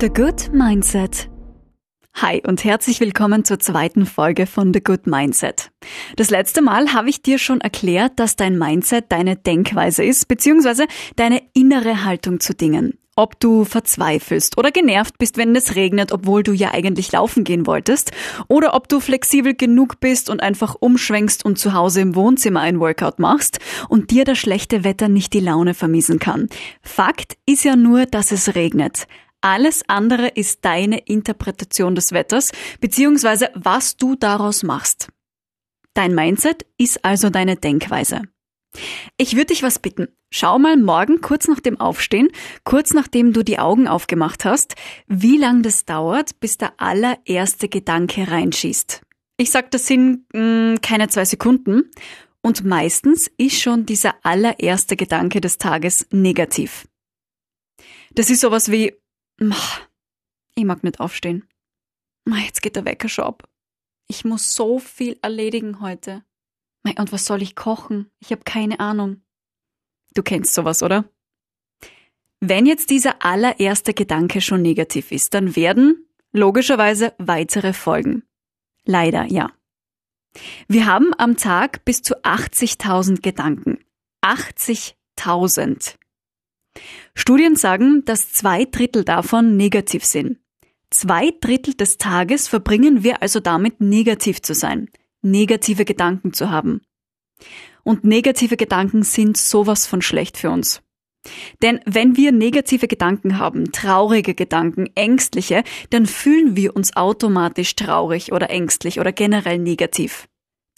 The Good Mindset. Hi und herzlich willkommen zur zweiten Folge von The Good Mindset. Das letzte Mal habe ich dir schon erklärt, dass dein Mindset deine Denkweise ist, beziehungsweise deine innere Haltung zu Dingen. Ob du verzweifelst oder genervt bist, wenn es regnet, obwohl du ja eigentlich laufen gehen wolltest, oder ob du flexibel genug bist und einfach umschwenkst und zu Hause im Wohnzimmer ein Workout machst und dir das schlechte Wetter nicht die Laune vermiesen kann. Fakt ist ja nur, dass es regnet. Alles andere ist deine Interpretation des Wetters, beziehungsweise was du daraus machst. Dein Mindset ist also deine Denkweise. Ich würde dich was bitten. Schau mal morgen kurz nach dem Aufstehen, kurz nachdem du die Augen aufgemacht hast, wie lang das dauert, bis der allererste Gedanke reinschießt. Ich sag, das sind mh, hm, keine zwei Sekunden und meistens ist schon dieser allererste Gedanke des Tages negativ. Das ist sowas wie, ich mag nicht aufstehen. Jetzt geht der Wecker schon ab. Ich muss so viel erledigen heute. Und was soll ich kochen? Ich habe keine Ahnung. Du kennst sowas, oder? Wenn jetzt dieser allererste Gedanke schon negativ ist, dann werden logischerweise weitere folgen. Leider, ja. Wir haben am Tag bis zu 80.000 Gedanken. 80.000. Studien sagen, dass zwei Drittel davon negativ sind. Zwei Drittel des Tages verbringen wir also damit, negativ zu sein, negative Gedanken zu haben. Und negative Gedanken sind sowas von schlecht für uns. Denn wenn wir negative Gedanken haben, traurige Gedanken, ängstliche, dann fühlen wir uns automatisch traurig oder ängstlich oder generell negativ.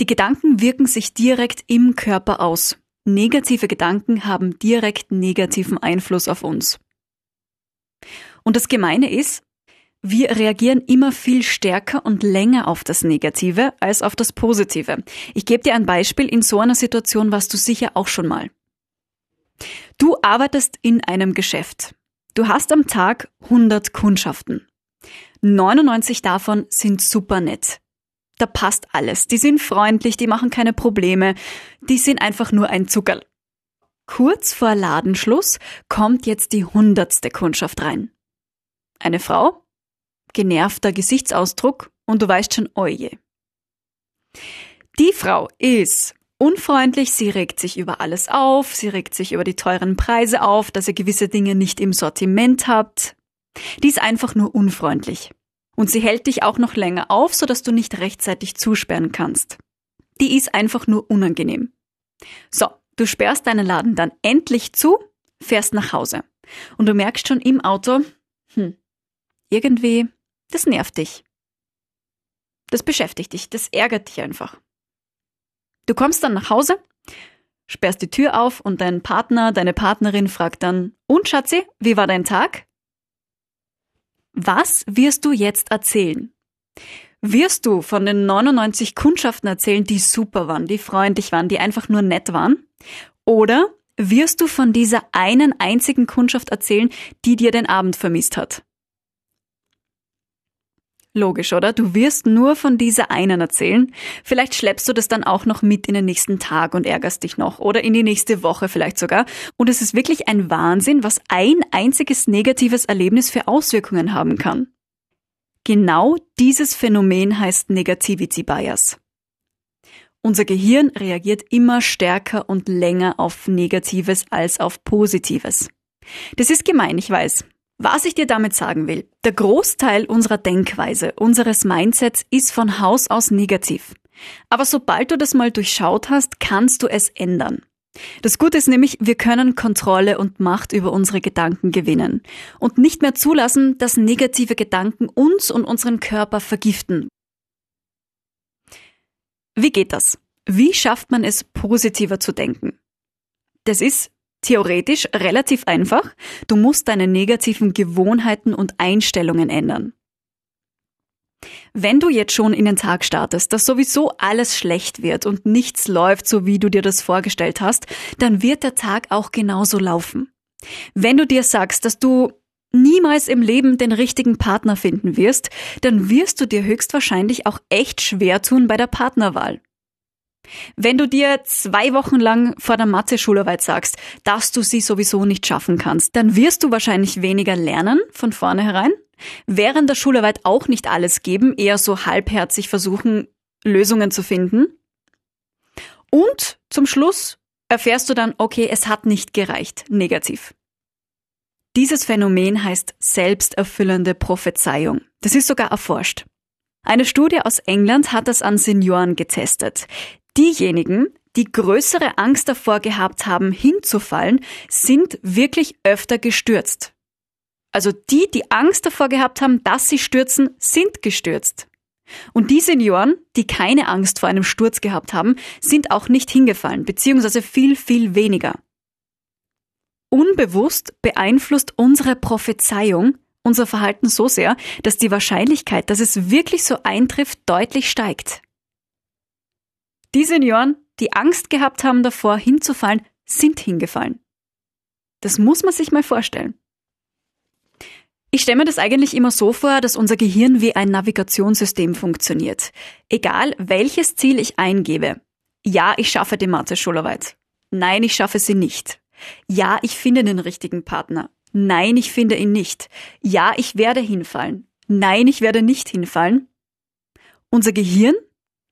Die Gedanken wirken sich direkt im Körper aus. Negative Gedanken haben direkt negativen Einfluss auf uns. Und das Gemeine ist, wir reagieren immer viel stärker und länger auf das Negative als auf das Positive. Ich gebe dir ein Beispiel. In so einer Situation warst du sicher auch schon mal. Du arbeitest in einem Geschäft. Du hast am Tag 100 Kundschaften. 99 davon sind super nett da passt alles. Die sind freundlich, die machen keine Probleme, die sind einfach nur ein Zuckerl. Kurz vor Ladenschluss kommt jetzt die hundertste Kundschaft rein. Eine Frau, genervter Gesichtsausdruck und du weißt schon, oje. Die Frau ist unfreundlich, sie regt sich über alles auf, sie regt sich über die teuren Preise auf, dass ihr gewisse Dinge nicht im Sortiment habt. Die ist einfach nur unfreundlich. Und sie hält dich auch noch länger auf, sodass du nicht rechtzeitig zusperren kannst. Die ist einfach nur unangenehm. So, du sperrst deinen Laden dann endlich zu, fährst nach Hause. Und du merkst schon im Auto, hm, irgendwie, das nervt dich. Das beschäftigt dich, das ärgert dich einfach. Du kommst dann nach Hause, sperrst die Tür auf und dein Partner, deine Partnerin fragt dann, und Schatzi, wie war dein Tag? Was wirst du jetzt erzählen? Wirst du von den 99 Kundschaften erzählen, die super waren, die freundlich waren, die einfach nur nett waren? Oder wirst du von dieser einen einzigen Kundschaft erzählen, die dir den Abend vermisst hat? Logisch, oder? Du wirst nur von dieser einen erzählen. Vielleicht schleppst du das dann auch noch mit in den nächsten Tag und ärgerst dich noch oder in die nächste Woche vielleicht sogar. Und es ist wirklich ein Wahnsinn, was ein einziges negatives Erlebnis für Auswirkungen haben kann. Genau dieses Phänomen heißt Negativity Bias. Unser Gehirn reagiert immer stärker und länger auf Negatives als auf Positives. Das ist gemein, ich weiß. Was ich dir damit sagen will, der Großteil unserer Denkweise, unseres Mindsets ist von Haus aus negativ. Aber sobald du das mal durchschaut hast, kannst du es ändern. Das Gute ist nämlich, wir können Kontrolle und Macht über unsere Gedanken gewinnen und nicht mehr zulassen, dass negative Gedanken uns und unseren Körper vergiften. Wie geht das? Wie schafft man es, positiver zu denken? Das ist Theoretisch relativ einfach. Du musst deine negativen Gewohnheiten und Einstellungen ändern. Wenn du jetzt schon in den Tag startest, dass sowieso alles schlecht wird und nichts läuft, so wie du dir das vorgestellt hast, dann wird der Tag auch genauso laufen. Wenn du dir sagst, dass du niemals im Leben den richtigen Partner finden wirst, dann wirst du dir höchstwahrscheinlich auch echt schwer tun bei der Partnerwahl. Wenn du dir zwei Wochen lang vor der Mathe-Schularbeit sagst, dass du sie sowieso nicht schaffen kannst, dann wirst du wahrscheinlich weniger lernen von vornherein während der Schularbeit auch nicht alles geben, eher so halbherzig versuchen, Lösungen zu finden. Und zum Schluss erfährst du dann, okay, es hat nicht gereicht, negativ. Dieses Phänomen heißt selbsterfüllende Prophezeiung. Das ist sogar erforscht. Eine Studie aus England hat das an Senioren getestet. Diejenigen, die größere Angst davor gehabt haben, hinzufallen, sind wirklich öfter gestürzt. Also die, die Angst davor gehabt haben, dass sie stürzen, sind gestürzt. Und die Senioren, die keine Angst vor einem Sturz gehabt haben, sind auch nicht hingefallen, beziehungsweise viel, viel weniger. Unbewusst beeinflusst unsere Prophezeiung unser Verhalten so sehr, dass die Wahrscheinlichkeit, dass es wirklich so eintrifft, deutlich steigt. Die Senioren, die Angst gehabt haben davor, hinzufallen, sind hingefallen. Das muss man sich mal vorstellen. Ich stelle mir das eigentlich immer so vor, dass unser Gehirn wie ein Navigationssystem funktioniert. Egal welches Ziel ich eingebe. Ja, ich schaffe die Mathe-Schularbeit. Nein, ich schaffe sie nicht. Ja, ich finde den richtigen Partner. Nein, ich finde ihn nicht. Ja, ich werde hinfallen. Nein, ich werde nicht hinfallen. Unser Gehirn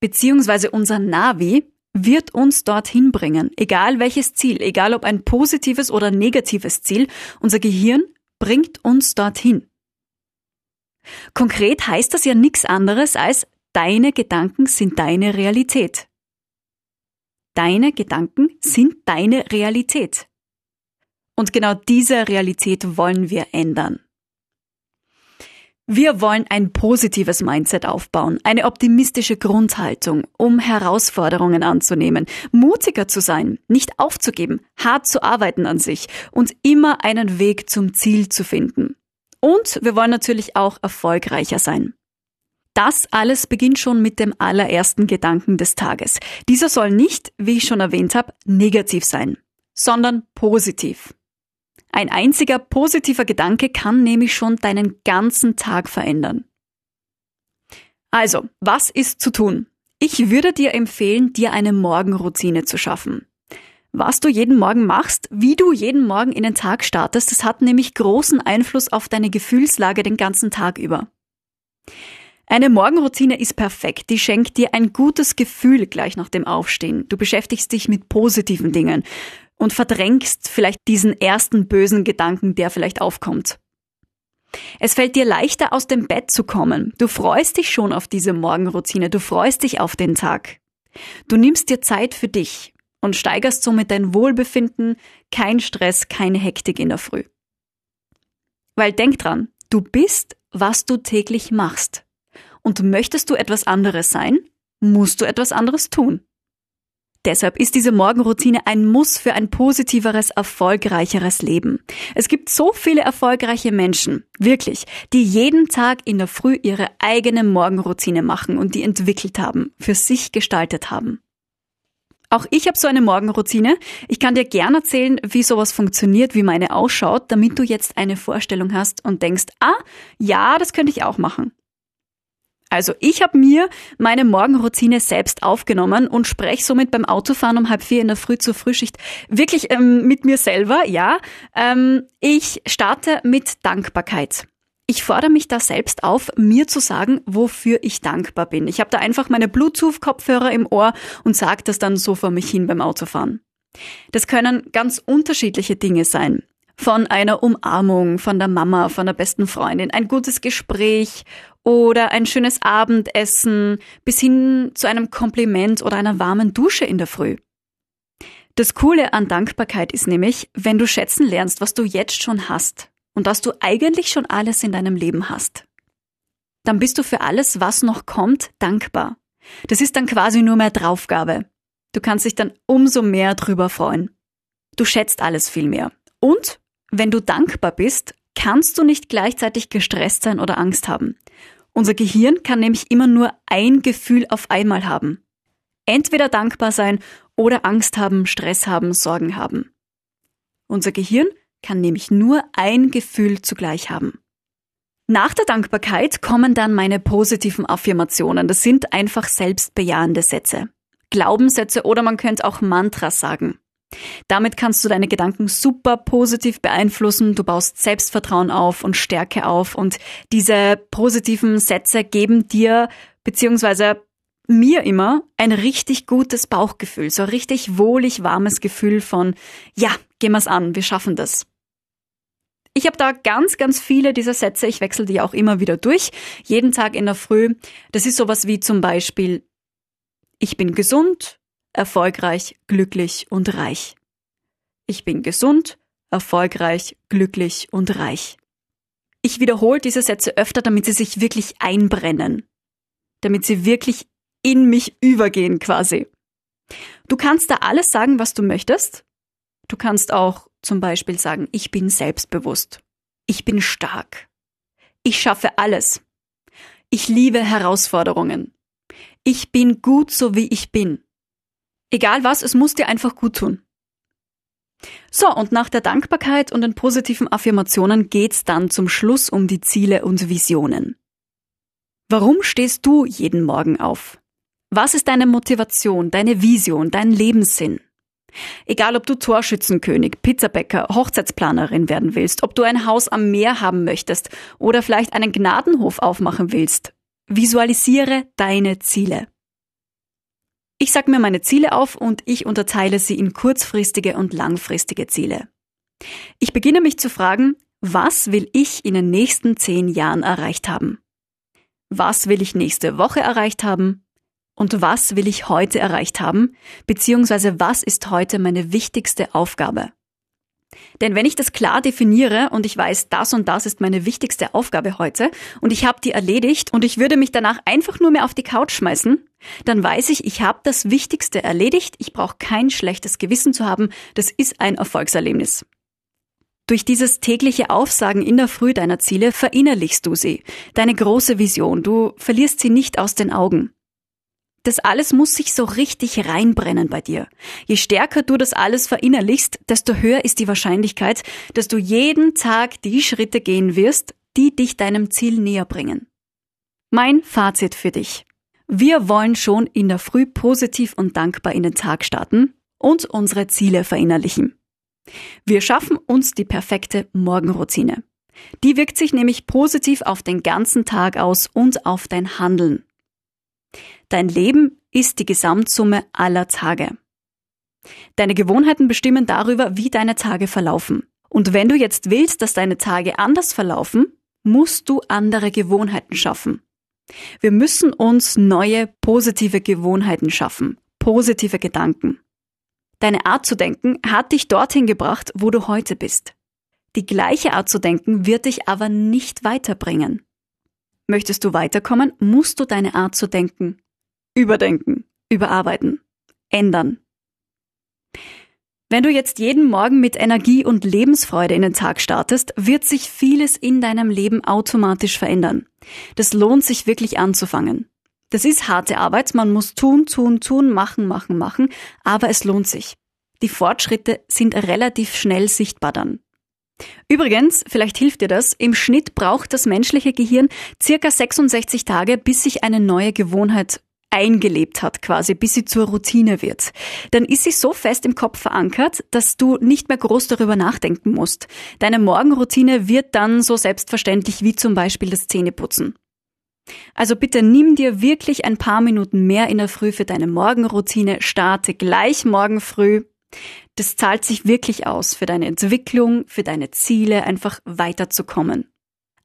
bzw. unser Navi wird uns dorthin bringen, egal welches Ziel, egal ob ein positives oder negatives Ziel, unser Gehirn bringt uns dorthin. Konkret heißt das ja nichts anderes als deine Gedanken sind deine Realität. Deine Gedanken sind deine Realität. Und genau diese Realität wollen wir ändern. Wir wollen ein positives Mindset aufbauen, eine optimistische Grundhaltung, um Herausforderungen anzunehmen, mutiger zu sein, nicht aufzugeben, hart zu arbeiten an sich und immer einen Weg zum Ziel zu finden. Und wir wollen natürlich auch erfolgreicher sein. Das alles beginnt schon mit dem allerersten Gedanken des Tages. Dieser soll nicht, wie ich schon erwähnt habe, negativ sein, sondern positiv. Ein einziger positiver Gedanke kann nämlich schon deinen ganzen Tag verändern. Also, was ist zu tun? Ich würde dir empfehlen, dir eine Morgenroutine zu schaffen. Was du jeden Morgen machst, wie du jeden Morgen in den Tag startest, das hat nämlich großen Einfluss auf deine Gefühlslage den ganzen Tag über. Eine Morgenroutine ist perfekt. Die schenkt dir ein gutes Gefühl gleich nach dem Aufstehen. Du beschäftigst dich mit positiven Dingen und verdrängst vielleicht diesen ersten bösen Gedanken, der vielleicht aufkommt. Es fällt dir leichter aus dem Bett zu kommen. Du freust dich schon auf diese Morgenroutine. Du freust dich auf den Tag. Du nimmst dir Zeit für dich und steigerst somit dein Wohlbefinden, kein Stress, keine Hektik in der Früh. Weil denk dran, du bist, was du täglich machst. Und möchtest du etwas anderes sein, musst du etwas anderes tun. Deshalb ist diese Morgenroutine ein Muss für ein positiveres, erfolgreicheres Leben. Es gibt so viele erfolgreiche Menschen, wirklich, die jeden Tag in der Früh ihre eigene Morgenroutine machen und die entwickelt haben, für sich gestaltet haben. Auch ich habe so eine Morgenroutine. Ich kann dir gern erzählen, wie sowas funktioniert, wie meine ausschaut, damit du jetzt eine Vorstellung hast und denkst, ah, ja, das könnte ich auch machen. Also ich habe mir meine Morgenroutine selbst aufgenommen und spreche somit beim Autofahren um halb vier in der Früh zur Frühschicht wirklich ähm, mit mir selber, ja. Ähm, ich starte mit Dankbarkeit. Ich fordere mich da selbst auf, mir zu sagen, wofür ich dankbar bin. Ich habe da einfach meine Bluetooth-Kopfhörer im Ohr und sage das dann so vor mich hin beim Autofahren. Das können ganz unterschiedliche Dinge sein. Von einer Umarmung, von der Mama, von der besten Freundin, ein gutes Gespräch oder ein schönes Abendessen bis hin zu einem Kompliment oder einer warmen Dusche in der Früh. Das Coole an Dankbarkeit ist nämlich, wenn du schätzen lernst, was du jetzt schon hast und dass du eigentlich schon alles in deinem Leben hast. Dann bist du für alles, was noch kommt, dankbar. Das ist dann quasi nur mehr Draufgabe. Du kannst dich dann umso mehr drüber freuen. Du schätzt alles viel mehr. Und wenn du dankbar bist, kannst du nicht gleichzeitig gestresst sein oder Angst haben. Unser Gehirn kann nämlich immer nur ein Gefühl auf einmal haben. Entweder dankbar sein oder Angst haben, Stress haben, Sorgen haben. Unser Gehirn kann nämlich nur ein Gefühl zugleich haben. Nach der Dankbarkeit kommen dann meine positiven Affirmationen. Das sind einfach selbstbejahende Sätze. Glaubenssätze oder man könnte auch Mantras sagen. Damit kannst du deine Gedanken super positiv beeinflussen, du baust Selbstvertrauen auf und Stärke auf und diese positiven Sätze geben dir beziehungsweise mir immer ein richtig gutes Bauchgefühl, so richtig wohlig warmes Gefühl von, ja, gehen wir's an, wir schaffen das. Ich habe da ganz, ganz viele dieser Sätze. Ich wechsle die auch immer wieder durch. Jeden Tag in der Früh. Das ist sowas wie zum Beispiel, ich bin gesund, erfolgreich, glücklich und reich. Ich bin gesund, erfolgreich, glücklich und reich. Ich wiederhole diese Sätze öfter, damit sie sich wirklich einbrennen. Damit sie wirklich in mich übergehen quasi. Du kannst da alles sagen, was du möchtest. Du kannst auch zum Beispiel sagen, ich bin selbstbewusst. Ich bin stark. Ich schaffe alles. Ich liebe Herausforderungen. Ich bin gut so wie ich bin. Egal was, es muss dir einfach gut tun. So, und nach der Dankbarkeit und den positiven Affirmationen geht's dann zum Schluss um die Ziele und Visionen. Warum stehst du jeden Morgen auf? Was ist deine Motivation, deine Vision, dein Lebenssinn? Egal, ob du Torschützenkönig, Pizzabäcker, Hochzeitsplanerin werden willst, ob du ein Haus am Meer haben möchtest oder vielleicht einen Gnadenhof aufmachen willst, visualisiere deine Ziele. Ich sag mir meine Ziele auf und ich unterteile sie in kurzfristige und langfristige Ziele. Ich beginne mich zu fragen, was will ich in den nächsten zehn Jahren erreicht haben? Was will ich nächste Woche erreicht haben? und was will ich heute erreicht haben, beziehungsweise was ist heute meine wichtigste Aufgabe. Denn wenn ich das klar definiere und ich weiß, das und das ist meine wichtigste Aufgabe heute und ich habe die erledigt und ich würde mich danach einfach nur mehr auf die Couch schmeißen, dann weiß ich, ich habe das Wichtigste erledigt, ich brauche kein schlechtes Gewissen zu haben, das ist ein Erfolgserlebnis. Durch dieses tägliche Aufsagen in der Früh deiner Ziele verinnerlichst du sie, deine große Vision, du verlierst sie nicht aus den Augen. Das alles muss sich so richtig reinbrennen bei dir. Je stärker du das alles verinnerlichst, desto höher ist die Wahrscheinlichkeit, dass du jeden Tag die Schritte gehen wirst, die dich deinem Ziel näher bringen. Mein Fazit für dich. Wir wollen schon in der Früh positiv und dankbar in den Tag starten und unsere Ziele verinnerlichen. Wir schaffen uns die perfekte Morgenroutine. Die wirkt sich nämlich positiv auf den ganzen Tag aus und auf dein Handeln. Dein Leben ist die Gesamtsumme aller Tage. Deine Gewohnheiten bestimmen darüber, wie deine Tage verlaufen. Und wenn du jetzt willst, dass deine Tage anders verlaufen, musst du andere Gewohnheiten schaffen. Wir müssen uns neue positive Gewohnheiten schaffen, positive Gedanken. Deine Art zu denken hat dich dorthin gebracht, wo du heute bist. Die gleiche Art zu denken wird dich aber nicht weiterbringen. Möchtest du weiterkommen, musst du deine Art zu denken Überdenken, überarbeiten, ändern. Wenn du jetzt jeden Morgen mit Energie und Lebensfreude in den Tag startest, wird sich vieles in deinem Leben automatisch verändern. Das lohnt sich wirklich anzufangen. Das ist harte Arbeit, man muss tun, tun, tun, machen, machen, machen, aber es lohnt sich. Die Fortschritte sind relativ schnell sichtbar dann. Übrigens, vielleicht hilft dir das, im Schnitt braucht das menschliche Gehirn circa 66 Tage, bis sich eine neue Gewohnheit eingelebt hat quasi, bis sie zur Routine wird. Dann ist sie so fest im Kopf verankert, dass du nicht mehr groß darüber nachdenken musst. Deine Morgenroutine wird dann so selbstverständlich wie zum Beispiel das Zähneputzen. Also bitte nimm dir wirklich ein paar Minuten mehr in der Früh für deine Morgenroutine, starte gleich morgen früh. Das zahlt sich wirklich aus für deine Entwicklung, für deine Ziele, einfach weiterzukommen.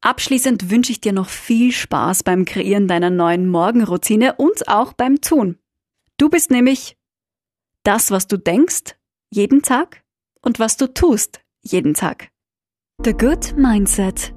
Abschließend wünsche ich dir noch viel Spaß beim Kreieren deiner neuen Morgenroutine und auch beim Tun. Du bist nämlich das, was du denkst, jeden Tag und was du tust, jeden Tag. The Good Mindset